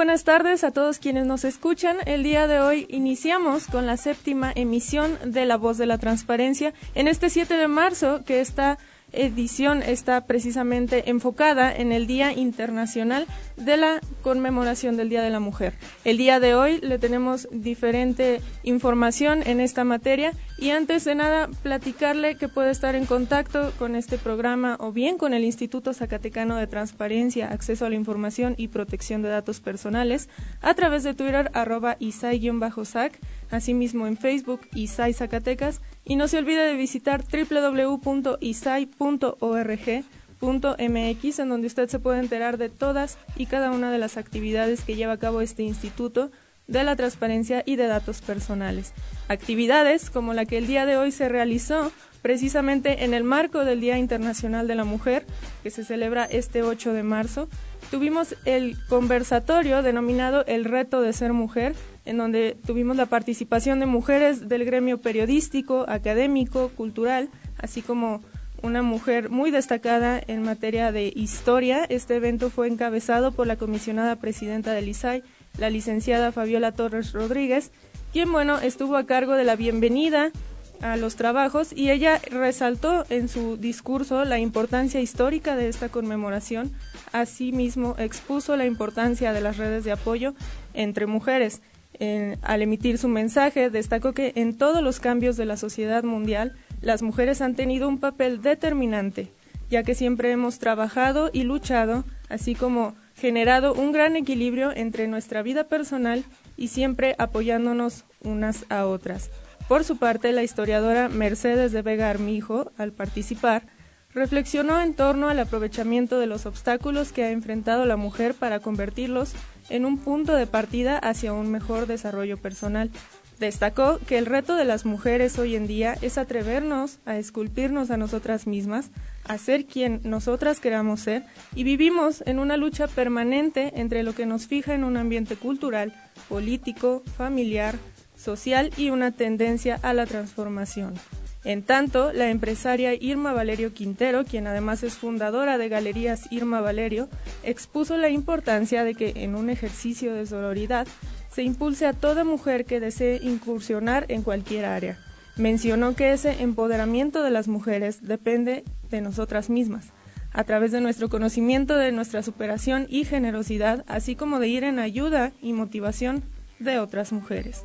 Buenas tardes a todos quienes nos escuchan. El día de hoy iniciamos con la séptima emisión de La Voz de la Transparencia en este 7 de marzo que está edición está precisamente enfocada en el Día Internacional de la Conmemoración del Día de la Mujer. El día de hoy le tenemos diferente información en esta materia y antes de nada platicarle que puede estar en contacto con este programa o bien con el Instituto Zacatecano de Transparencia, Acceso a la Información y Protección de Datos Personales a través de Twitter arroba isai-sac, asimismo en Facebook Isai Zacatecas. Y no se olvide de visitar www.isai.org.mx en donde usted se puede enterar de todas y cada una de las actividades que lleva a cabo este instituto de la transparencia y de datos personales. Actividades como la que el día de hoy se realizó precisamente en el marco del Día Internacional de la Mujer, que se celebra este 8 de marzo. Tuvimos el conversatorio denominado El reto de ser mujer, en donde tuvimos la participación de mujeres del gremio periodístico, académico, cultural, así como una mujer muy destacada en materia de historia. Este evento fue encabezado por la comisionada presidenta del ISAI, la licenciada Fabiola Torres Rodríguez, quien, bueno, estuvo a cargo de la bienvenida a los trabajos y ella resaltó en su discurso la importancia histórica de esta conmemoración. Asimismo, expuso la importancia de las redes de apoyo entre mujeres al emitir su mensaje, destacó que en todos los cambios de la sociedad mundial, las mujeres han tenido un papel determinante, ya que siempre hemos trabajado y luchado, así como generado un gran equilibrio entre nuestra vida personal y siempre apoyándonos unas a otras. Por su parte, la historiadora Mercedes de Vega Armijo, al participar, reflexionó en torno al aprovechamiento de los obstáculos que ha enfrentado la mujer para convertirlos en un punto de partida hacia un mejor desarrollo personal. Destacó que el reto de las mujeres hoy en día es atrevernos a esculpirnos a nosotras mismas, a ser quien nosotras queramos ser, y vivimos en una lucha permanente entre lo que nos fija en un ambiente cultural, político, familiar, social y una tendencia a la transformación. En tanto, la empresaria Irma Valerio Quintero, quien además es fundadora de Galerías Irma Valerio, expuso la importancia de que en un ejercicio de sororidad se impulse a toda mujer que desee incursionar en cualquier área. Mencionó que ese empoderamiento de las mujeres depende de nosotras mismas, a través de nuestro conocimiento de nuestra superación y generosidad, así como de ir en ayuda y motivación de otras mujeres.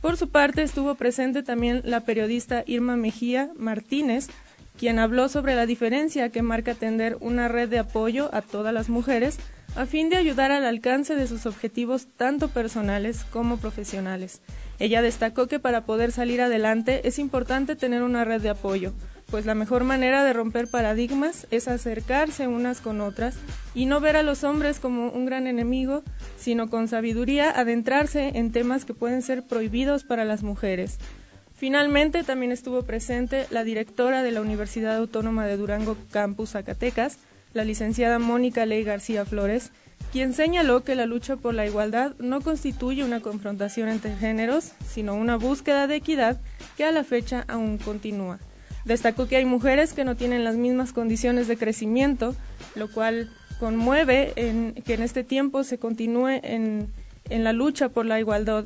Por su parte, estuvo presente también la periodista Irma Mejía Martínez, quien habló sobre la diferencia que marca tender una red de apoyo a todas las mujeres a fin de ayudar al alcance de sus objetivos tanto personales como profesionales. Ella destacó que para poder salir adelante es importante tener una red de apoyo, pues la mejor manera de romper paradigmas es acercarse unas con otras y no ver a los hombres como un gran enemigo, sino con sabiduría adentrarse en temas que pueden ser prohibidos para las mujeres. Finalmente, también estuvo presente la directora de la Universidad Autónoma de Durango Campus Zacatecas, la licenciada Mónica Ley García Flores, quien señaló que la lucha por la igualdad no constituye una confrontación entre géneros, sino una búsqueda de equidad que a la fecha aún continúa. Destacó que hay mujeres que no tienen las mismas condiciones de crecimiento, lo cual conmueve que en este tiempo se continúe en, en la lucha por la igualdad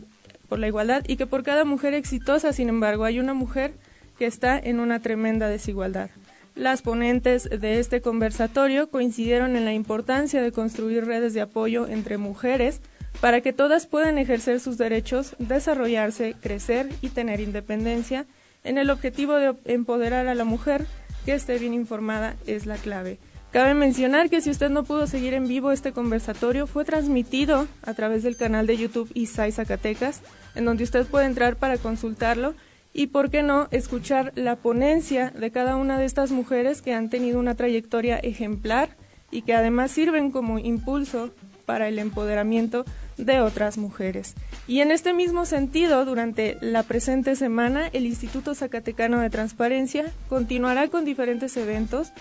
por la igualdad y que por cada mujer exitosa, sin embargo, hay una mujer que está en una tremenda desigualdad. Las ponentes de este conversatorio coincidieron en la importancia de construir redes de apoyo entre mujeres para que todas puedan ejercer sus derechos, desarrollarse, crecer y tener independencia en el objetivo de empoderar a la mujer que esté bien informada es la clave. Cabe mencionar que si usted no pudo seguir en vivo este conversatorio, fue transmitido a través del canal de YouTube ISAI Zacatecas, en donde usted puede entrar para consultarlo y, por qué no, escuchar la ponencia de cada una de estas mujeres que han tenido una trayectoria ejemplar y que además sirven como impulso para el empoderamiento de otras mujeres. Y en este mismo sentido, durante la presente semana, el Instituto Zacatecano de Transparencia continuará con diferentes eventos.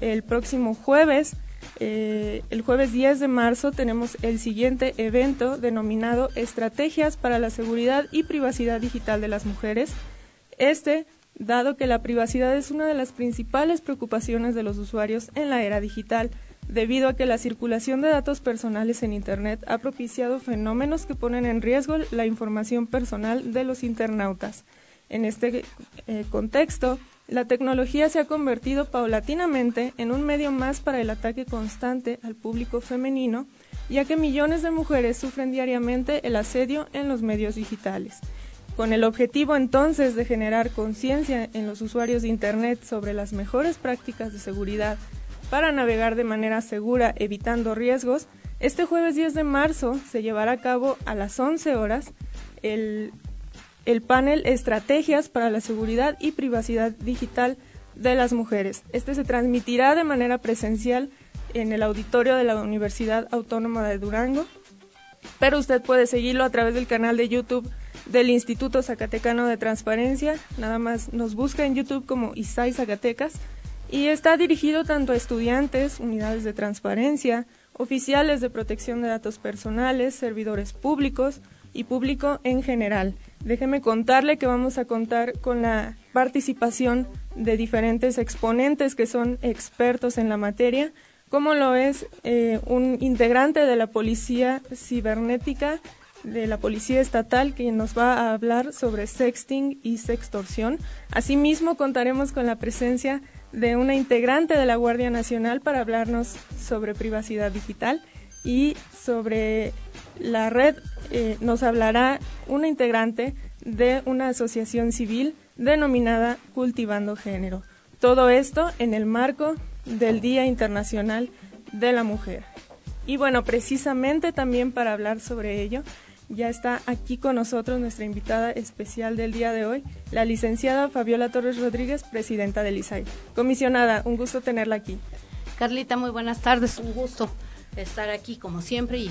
El próximo jueves, eh, el jueves 10 de marzo, tenemos el siguiente evento denominado Estrategias para la Seguridad y Privacidad Digital de las Mujeres este, dado que la privacidad es una de las principales preocupaciones de los usuarios en la era digital, debido a que la circulación de datos personales en Internet ha propiciado fenómenos que ponen en riesgo la información personal de los internautas. En este eh, contexto, la tecnología se ha convertido paulatinamente en un medio más para el ataque constante al público femenino, ya que millones de mujeres sufren diariamente el asedio en los medios digitales. Con el objetivo entonces de generar conciencia en los usuarios de Internet sobre las mejores prácticas de seguridad para navegar de manera segura evitando riesgos, este jueves 10 de marzo se llevará a cabo a las 11 horas el, el panel Estrategias para la Seguridad y Privacidad Digital de las Mujeres. Este se transmitirá de manera presencial en el auditorio de la Universidad Autónoma de Durango, pero usted puede seguirlo a través del canal de YouTube del Instituto Zacatecano de Transparencia. Nada más nos busca en YouTube como ISAI Zacatecas. Y está dirigido tanto a estudiantes, unidades de transparencia, oficiales de protección de datos personales, servidores públicos y público en general. Déjeme contarle que vamos a contar con la participación de diferentes exponentes que son expertos en la materia, como lo es eh, un integrante de la Policía Cibernética de la Policía Estatal que nos va a hablar sobre sexting y sextorsión. Asimismo, contaremos con la presencia de una integrante de la Guardia Nacional para hablarnos sobre privacidad digital y sobre la red eh, nos hablará una integrante de una asociación civil denominada Cultivando Género. Todo esto en el marco del Día Internacional de la Mujer. Y bueno, precisamente también para hablar sobre ello, ya está aquí con nosotros nuestra invitada especial del día de hoy, la licenciada Fabiola Torres Rodríguez, presidenta del ISAI. Comisionada, un gusto tenerla aquí. Carlita, muy buenas tardes, un gusto estar aquí como siempre y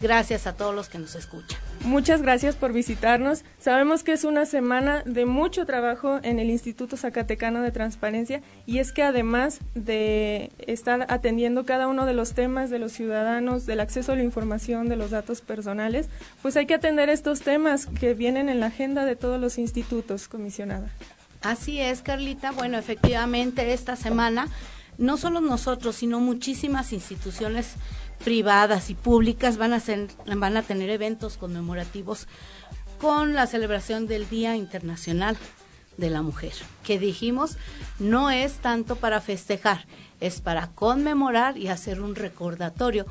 Gracias a todos los que nos escuchan. Muchas gracias por visitarnos. Sabemos que es una semana de mucho trabajo en el Instituto Zacatecano de Transparencia y es que además de estar atendiendo cada uno de los temas de los ciudadanos, del acceso a la información, de los datos personales, pues hay que atender estos temas que vienen en la agenda de todos los institutos, comisionada. Así es, Carlita. Bueno, efectivamente, esta semana no solo nosotros, sino muchísimas instituciones privadas y públicas van a, ser, van a tener eventos conmemorativos con la celebración del Día Internacional de la Mujer, que dijimos no es tanto para festejar, es para conmemorar y hacer un recordatorio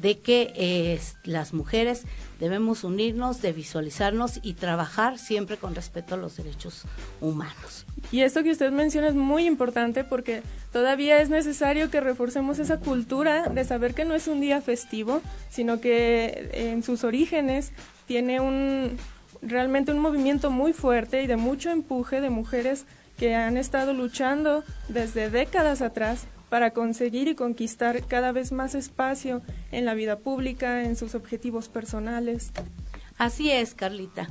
de que eh, las mujeres debemos unirnos, de visualizarnos y trabajar siempre con respeto a los derechos humanos. Y esto que usted menciona es muy importante porque todavía es necesario que reforcemos esa cultura de saber que no es un día festivo, sino que en sus orígenes tiene un realmente un movimiento muy fuerte y de mucho empuje de mujeres que han estado luchando desde décadas atrás para conseguir y conquistar cada vez más espacio en la vida pública, en sus objetivos personales. Así es, Carlita.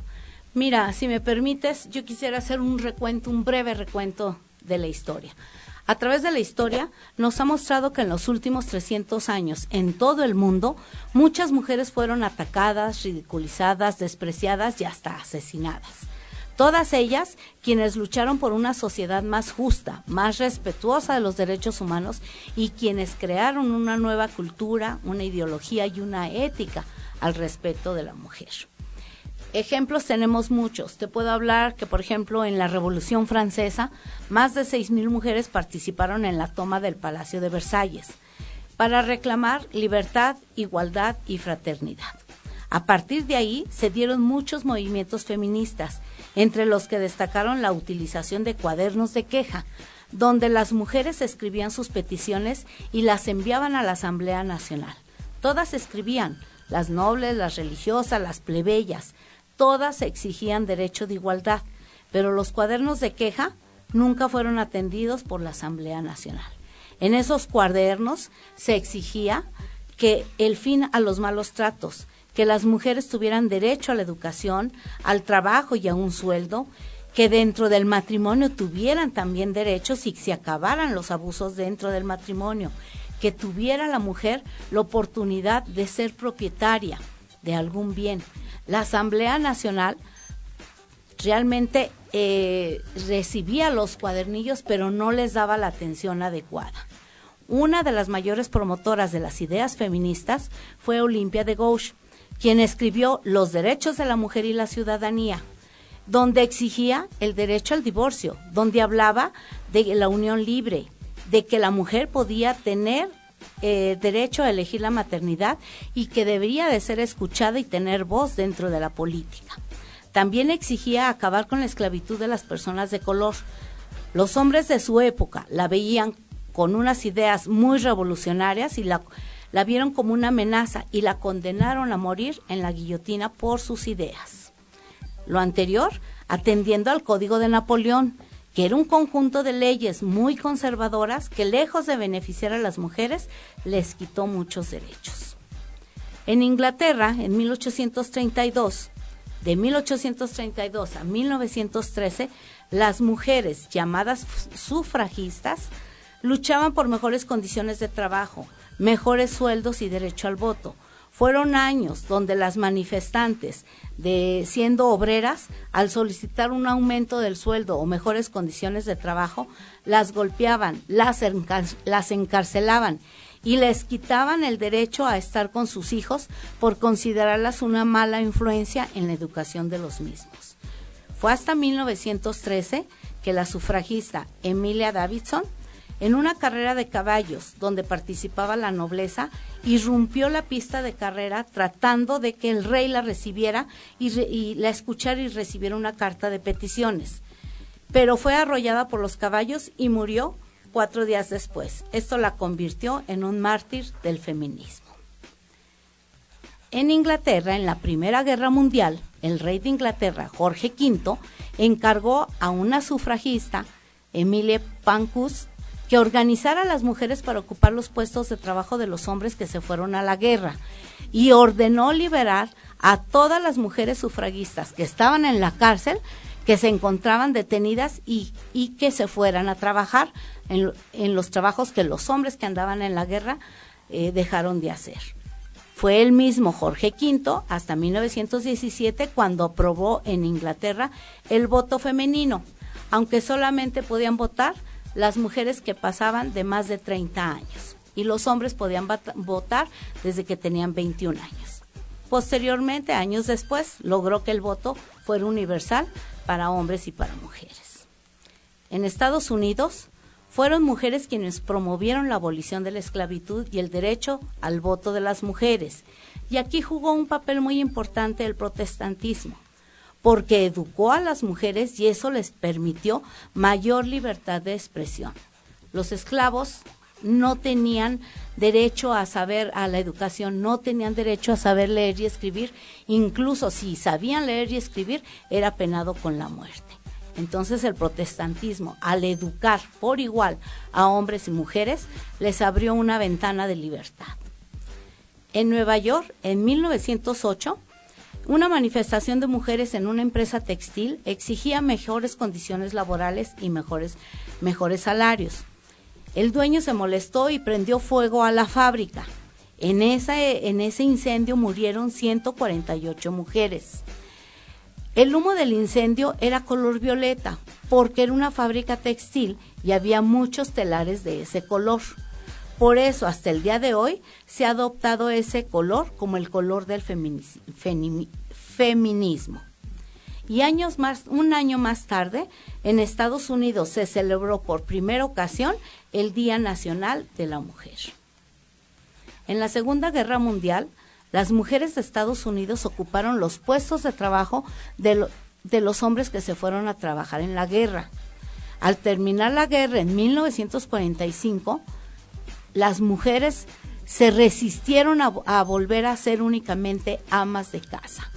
Mira, si me permites, yo quisiera hacer un recuento, un breve recuento de la historia. A través de la historia nos ha mostrado que en los últimos 300 años, en todo el mundo, muchas mujeres fueron atacadas, ridiculizadas, despreciadas y hasta asesinadas. Todas ellas quienes lucharon por una sociedad más justa, más respetuosa de los derechos humanos y quienes crearon una nueva cultura, una ideología y una ética al respeto de la mujer. Ejemplos tenemos muchos. Te puedo hablar que, por ejemplo, en la Revolución Francesa, más de 6.000 mujeres participaron en la toma del Palacio de Versalles para reclamar libertad, igualdad y fraternidad. A partir de ahí se dieron muchos movimientos feministas entre los que destacaron la utilización de cuadernos de queja, donde las mujeres escribían sus peticiones y las enviaban a la Asamblea Nacional. Todas escribían, las nobles, las religiosas, las plebeyas, todas exigían derecho de igualdad, pero los cuadernos de queja nunca fueron atendidos por la Asamblea Nacional. En esos cuadernos se exigía que el fin a los malos tratos, que las mujeres tuvieran derecho a la educación, al trabajo y a un sueldo, que dentro del matrimonio tuvieran también derechos y que se acabaran los abusos dentro del matrimonio, que tuviera la mujer la oportunidad de ser propietaria de algún bien. La Asamblea Nacional realmente eh, recibía los cuadernillos, pero no les daba la atención adecuada. Una de las mayores promotoras de las ideas feministas fue Olimpia de Gauche, quien escribió Los derechos de la mujer y la ciudadanía, donde exigía el derecho al divorcio, donde hablaba de la unión libre, de que la mujer podía tener eh, derecho a elegir la maternidad y que debería de ser escuchada y tener voz dentro de la política. También exigía acabar con la esclavitud de las personas de color. Los hombres de su época la veían con unas ideas muy revolucionarias y la, la vieron como una amenaza y la condenaron a morir en la guillotina por sus ideas. Lo anterior, atendiendo al Código de Napoleón, que era un conjunto de leyes muy conservadoras que lejos de beneficiar a las mujeres, les quitó muchos derechos. En Inglaterra, en 1832, de 1832 a 1913, las mujeres llamadas sufragistas luchaban por mejores condiciones de trabajo, mejores sueldos y derecho al voto. Fueron años donde las manifestantes, siendo obreras, al solicitar un aumento del sueldo o mejores condiciones de trabajo, las golpeaban, las, las encarcelaban y les quitaban el derecho a estar con sus hijos por considerarlas una mala influencia en la educación de los mismos. Fue hasta 1913 que la sufragista Emilia Davidson en una carrera de caballos donde participaba la nobleza, irrumpió la pista de carrera tratando de que el rey la recibiera y, la escuchara y recibiera una carta de peticiones. Pero fue arrollada por los caballos y murió cuatro días después. Esto la convirtió en un mártir del feminismo. En Inglaterra, en la Primera Guerra Mundial, el rey de Inglaterra, Jorge V, encargó a una sufragista, Emilie Pancus, que organizara a las mujeres para ocupar los puestos de trabajo de los hombres que se fueron a la guerra y ordenó liberar a todas las mujeres sufragistas que estaban en la cárcel, que se encontraban detenidas y, y que se fueran a trabajar en, en, los trabajos que los hombres que andaban en la guerra eh, dejaron de hacer. Fue el mismo Jorge V hasta 1917 cuando aprobó en Inglaterra el voto femenino, aunque solamente podían votar las mujeres que pasaban de más de 30 años y los hombres podían votar desde que tenían 21 años. Posteriormente, años después, logró que el voto fuera universal para hombres y para mujeres. En Estados Unidos, fueron mujeres quienes promovieron la abolición de la esclavitud y el derecho al voto de las mujeres. Y aquí jugó un papel muy importante el protestantismo porque educó a las mujeres y eso les permitió mayor libertad de expresión. Los esclavos no tenían derecho a saber a la educación, no tenían derecho a saber leer y escribir, incluso si sabían leer y escribir, era penado con la muerte. Entonces el protestantismo, al educar por igual a hombres y mujeres, les abrió una ventana de libertad. En Nueva York, en 1908, una manifestación de mujeres en una empresa textil exigía mejores condiciones laborales y mejores, mejores salarios. El dueño se molestó y prendió fuego a la fábrica. En, en ese incendio murieron 148 mujeres. El humo del incendio era color violeta porque era una fábrica textil y había muchos telares de ese color. Por eso, hasta el día de hoy, se ha adoptado ese color como el color del feminismo. Y años más, un año más tarde, en Estados Unidos se celebró por primera ocasión el Día Nacional de la Mujer. En la Segunda Guerra Mundial, las mujeres de Estados Unidos ocuparon los puestos de trabajo de, de los hombres que se fueron a trabajar en la guerra. Al terminar la guerra en 1945, las mujeres se resistieron a, volver a ser únicamente amas de casa.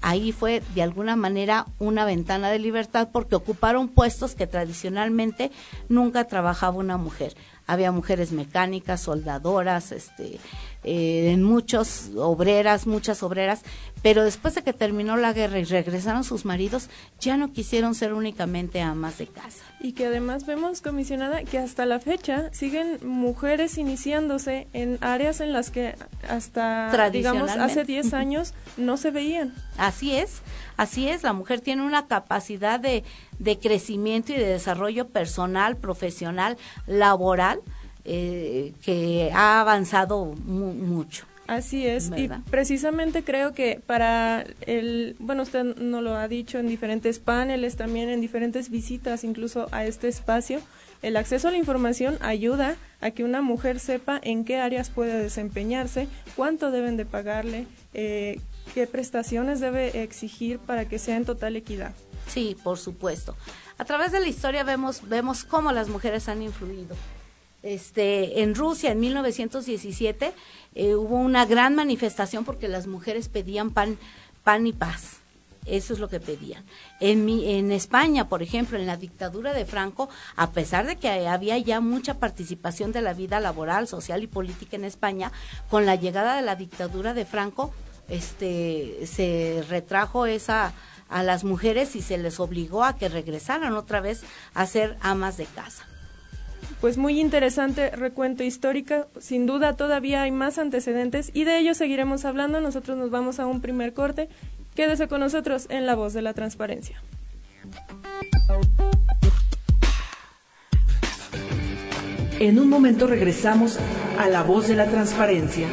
ahí fue de alguna manera una ventana de libertad porque ocuparon puestos que tradicionalmente nunca trabajaba una mujer había mujeres mecánicas, soldadoras, este, eh, en muchos obreras, muchas obreras, pero después de que terminó la guerra y regresaron sus maridos, ya no quisieron ser únicamente amas de casa. Y que además vemos, comisionada, que hasta la fecha siguen mujeres iniciándose en áreas en las que hasta, digamos, hace 10 años no se veían. Así es, así es, la mujer tiene una capacidad de, de crecimiento y de desarrollo personal, profesional, laboral, eh, que ha avanzado mucho. Así es, y precisamente creo que para el, bueno, usted no lo ha dicho en diferentes paneles, también en diferentes visitas incluso a este espacio, el acceso a la información ayuda a que una mujer sepa en qué áreas puede desempeñarse, cuánto deben de pagarle, eh, qué prestaciones debe exigir para que sea en total equidad. Sí, por supuesto. A través de la historia vemos, vemos cómo las mujeres han influido este, en Rusia en 1917 eh, hubo una gran manifestación porque las mujeres pedían pan, pan y paz. Eso es lo que pedían. En, en España, por ejemplo, en la dictadura de Franco, a pesar de que había ya mucha participación de la vida laboral, social y política en España, con la llegada de la dictadura de Franco, este, se retrajo esa a las mujeres y se les obligó a que regresaran otra vez a ser amas de casa pues muy interesante recuento histórico. Sin duda todavía hay más antecedentes y de ello seguiremos hablando. Nosotros nos vamos a un primer corte. Quédese con nosotros en La Voz de la Transparencia. En un momento regresamos a La Voz de la Transparencia.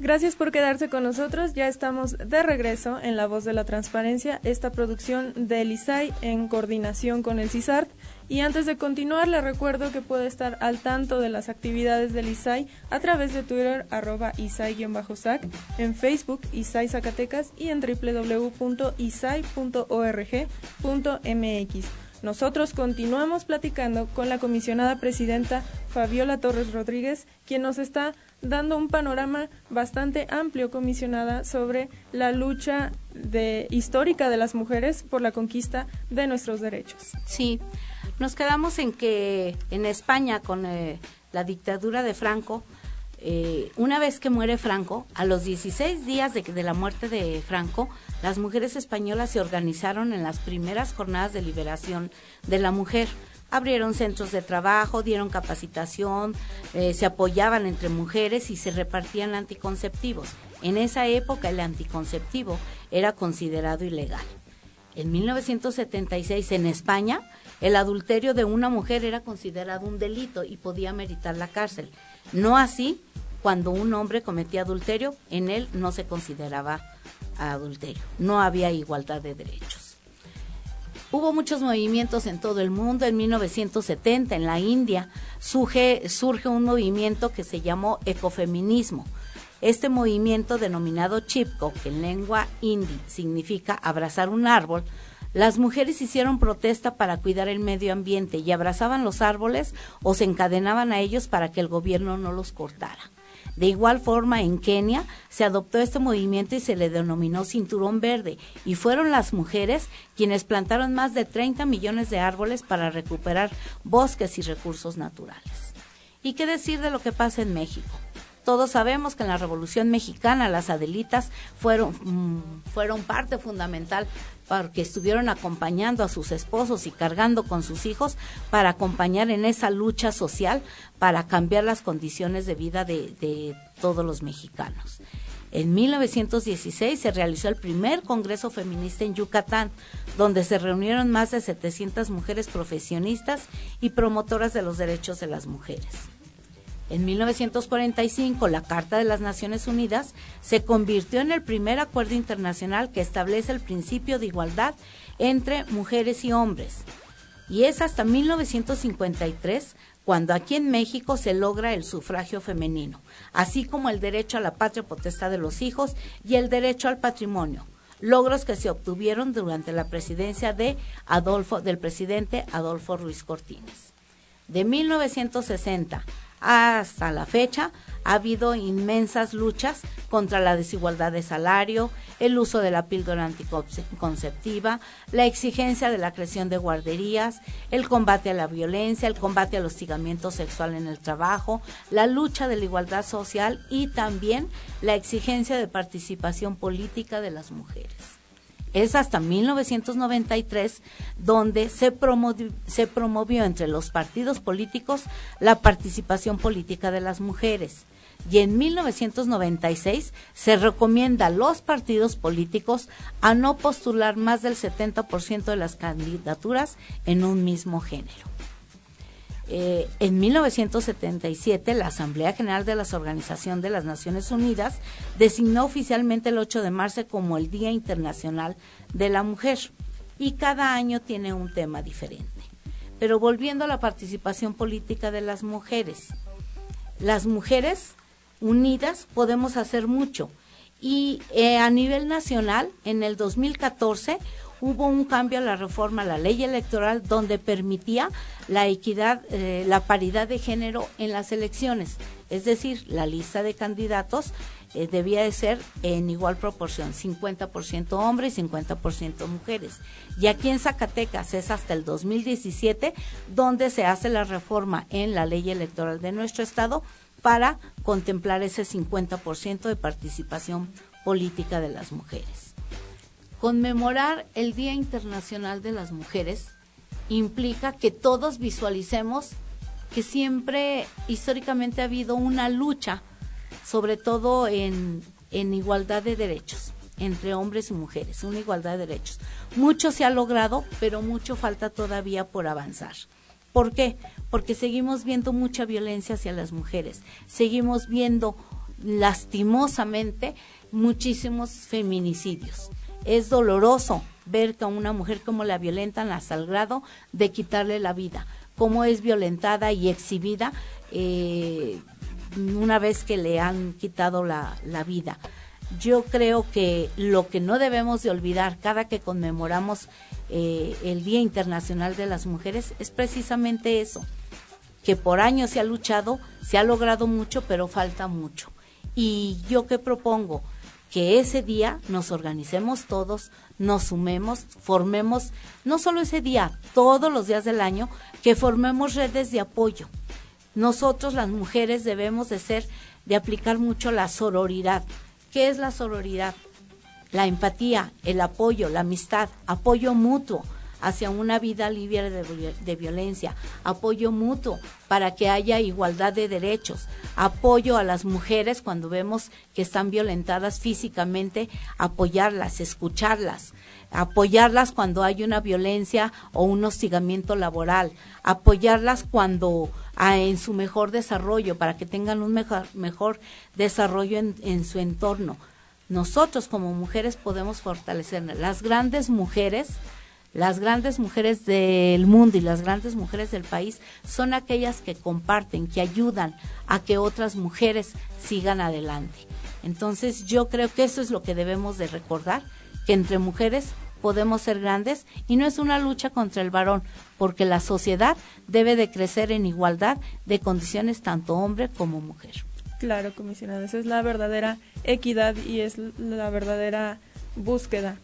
Gracias por quedarse con nosotros. Ya estamos de regreso en La Voz de la Transparencia, esta producción del ISAI en coordinación con el CISART. Y antes de continuar, le recuerdo que puede estar al tanto de las actividades del ISAI a través de Twitter, arroba ISAI-SAC, en Facebook, ISAI Zacatecas y en www.isai.org.mx. Nosotros continuamos platicando con la comisionada presidenta Fabiola Torres Rodríguez, quien nos está dando un panorama bastante amplio, comisionada, sobre la lucha de, histórica de las mujeres por la conquista de nuestros derechos. Sí, nos quedamos en que en España, con eh, la dictadura de Franco, eh, una vez que muere Franco, a los 16 días de, la muerte de Franco, las mujeres españolas se organizaron en las primeras jornadas de liberación de la mujer abrieron centros de trabajo, dieron capacitación, eh, se apoyaban entre mujeres y se repartían anticonceptivos. En esa época el anticonceptivo era considerado ilegal. En 1976 en España el adulterio de una mujer era considerado un delito y podía meritar la cárcel. No así cuando un hombre cometía adulterio, en él no se consideraba adulterio. No había igualdad de derechos. Hubo muchos movimientos en todo el mundo. En 1970, en la India, surge, un movimiento que se llamó ecofeminismo. Este movimiento, denominado Chipko, que en lengua hindi significa abrazar un árbol, las mujeres hicieron protesta para cuidar el medio ambiente y abrazaban los árboles o se encadenaban a ellos para que el gobierno no los cortara. De igual forma, en Kenia se adoptó este movimiento y se le denominó Cinturón Verde, y fueron las mujeres quienes plantaron más de 30 millones de árboles para recuperar bosques y recursos naturales. ¿Y qué decir de lo que pasa en México? Todos sabemos que en la Revolución Mexicana las Adelitas fueron, mm, fueron parte fundamental porque estuvieron acompañando a sus esposos y cargando con sus hijos para acompañar en esa lucha social para cambiar las condiciones de vida de, de todos los mexicanos. En 1916 se realizó el primer Congreso Feminista en Yucatán, donde se reunieron más de 700 mujeres profesionistas y promotoras de los derechos de las mujeres. En 1945, la Carta de las Naciones Unidas se convirtió en el primer acuerdo internacional que establece el principio de igualdad entre mujeres y hombres. Y es hasta 1953 cuando aquí en México se logra el sufragio femenino, así como el derecho a la patria potestad de los hijos y el derecho al patrimonio, logros que se obtuvieron durante la presidencia de Adolfo del presidente Adolfo Ruiz Cortines. De 1960 Hasta la fecha ha habido inmensas luchas contra la desigualdad de salario, el uso de la píldora anticonceptiva, la exigencia de la creación de guarderías, el combate a la violencia, el combate al hostigamiento sexual en el trabajo, la lucha de la igualdad social y también la exigencia de participación política de las mujeres. Es hasta 1993 donde se promovió, se promovió entre los partidos políticos la participación política de las mujeres y en 1996 se recomienda a los partidos políticos a no postular más del 70% de las candidaturas en un mismo género. Eh, en 1977, la Asamblea General de la Organización de las Naciones Unidas designó oficialmente el 8 de marzo como el Día Internacional de la Mujer y cada año tiene un tema diferente. Pero volviendo a la participación política de las mujeres, las mujeres unidas podemos hacer mucho. Y eh, a nivel nacional, en el 2014 hubo un cambio a la reforma a la ley electoral donde permitía la equidad, eh, la paridad de género en las elecciones. Es decir, la lista de candidatos eh, debía de ser en igual proporción, 50% hombres y 50% mujeres. Y aquí en Zacatecas es hasta el 2017 donde se hace la reforma en la ley electoral de nuestro estado para contemplar ese 50% de participación política de las mujeres. Conmemorar el Día Internacional de las Mujeres implica que todos visualicemos que siempre históricamente ha habido una lucha, sobre todo en, en igualdad de derechos entre hombres y mujeres, una igualdad de derechos. Mucho se ha logrado, pero mucho falta todavía por avanzar. ¿Por qué? Porque seguimos viendo mucha violencia hacia las mujeres, seguimos viendo lastimosamente muchísimos feminicidios. Es doloroso ver que a una mujer como la violentan hasta el grado de quitarle la vida, como es violentada y exhibida eh, una vez que le han quitado la, la vida. Yo creo que lo que no debemos de olvidar cada que conmemoramos eh, el Día Internacional de las Mujeres es precisamente eso, que por años se ha luchado, se ha logrado mucho, pero falta mucho. Y yo que propongo que ese día nos organicemos todos, nos sumemos, formemos, no solo ese día, todos los días del año, que formemos redes de apoyo. Nosotros las mujeres debemos de ser, de aplicar mucho la sororidad. ¿Qué es la sororidad? la empatía, el apoyo, la amistad, apoyo mutuo hacia una vida libre de, violencia, apoyo mutuo para que haya igualdad de derechos, apoyo a las mujeres cuando vemos que están violentadas físicamente, apoyarlas, escucharlas, apoyarlas cuando hay una violencia o un hostigamiento laboral, apoyarlas cuando ah, en su mejor desarrollo, para que tengan un mejor, desarrollo en su entorno nosotros como mujeres podemos fortalecernos. Las grandes mujeres, las grandes mujeres del mundo y las grandes mujeres del país son aquellas que comparten, que ayudan a que otras mujeres sigan adelante. Entonces yo creo que eso es lo que debemos de recordar, que entre mujeres podemos ser grandes y no es una lucha contra el varón, porque la sociedad debe de crecer en igualdad de condiciones tanto hombre como mujer. Claro, comisionada, esa es la verdadera equidad y es la verdadera búsqueda.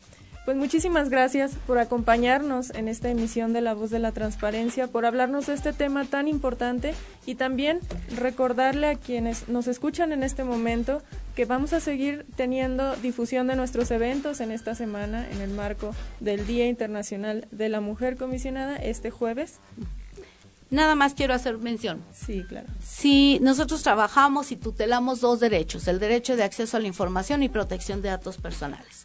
Pues muchísimas gracias por acompañarnos en esta emisión de La Voz de la Transparencia, por hablarnos de este tema tan importante y también recordarle a quienes nos escuchan en este momento que vamos a seguir teniendo difusión de nuestros eventos en esta semana en el marco del Día Internacional de la Mujer Comisionada este jueves. Nada más quiero hacer mención. Sí, claro. Si nosotros trabajamos y tutelamos dos derechos, el derecho de acceso a la información y protección de datos personales.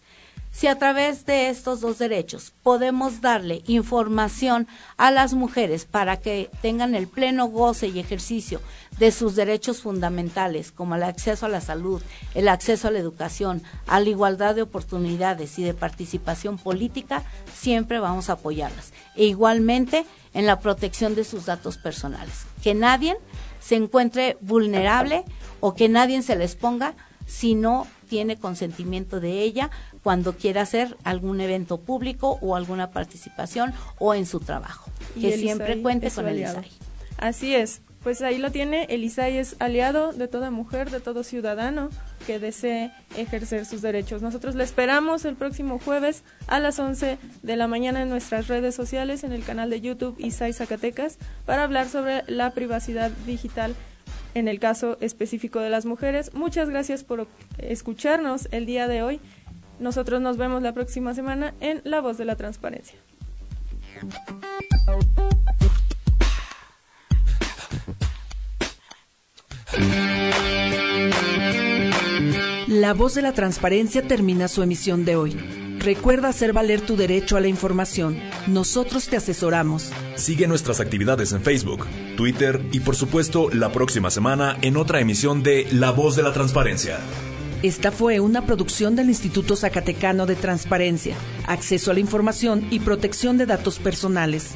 Si a través de estos dos derechos podemos darle información a las mujeres para que tengan el pleno goce y ejercicio de sus derechos fundamentales, como el acceso a la salud, el acceso a la educación, a la igualdad de oportunidades y de participación política, siempre vamos a apoyarlas. E igualmente, en la protección de sus datos personales. Que nadie se encuentre vulnerable o que nadie se les ponga si no tiene consentimiento de ella cuando quiera hacer algún evento público o alguna participación o en su trabajo. que siempre cuente con el ISAI. Así es. pues ahí lo tiene, el ISAI es aliado de toda mujer, de todo ciudadano que desee ejercer sus derechos. Nosotros le esperamos el próximo jueves a las 11 de la mañana en nuestras redes sociales, en el canal de YouTube ISAI Zacatecas, para hablar sobre la privacidad digital en el caso específico de las mujeres. Muchas gracias por escucharnos el día de hoy. Nosotros nos vemos la próxima semana en La Voz de la Transparencia. La voz de la transparencia termina su emisión de hoy. Recuerda hacer valer tu derecho a la información. Nosotros te asesoramos. Sigue nuestras actividades en Facebook, Twitter y por supuesto la próxima semana en otra emisión de La voz de la transparencia. Esta fue una producción del Instituto Zacatecano de Transparencia, Acceso a la Información y Protección de Datos Personales.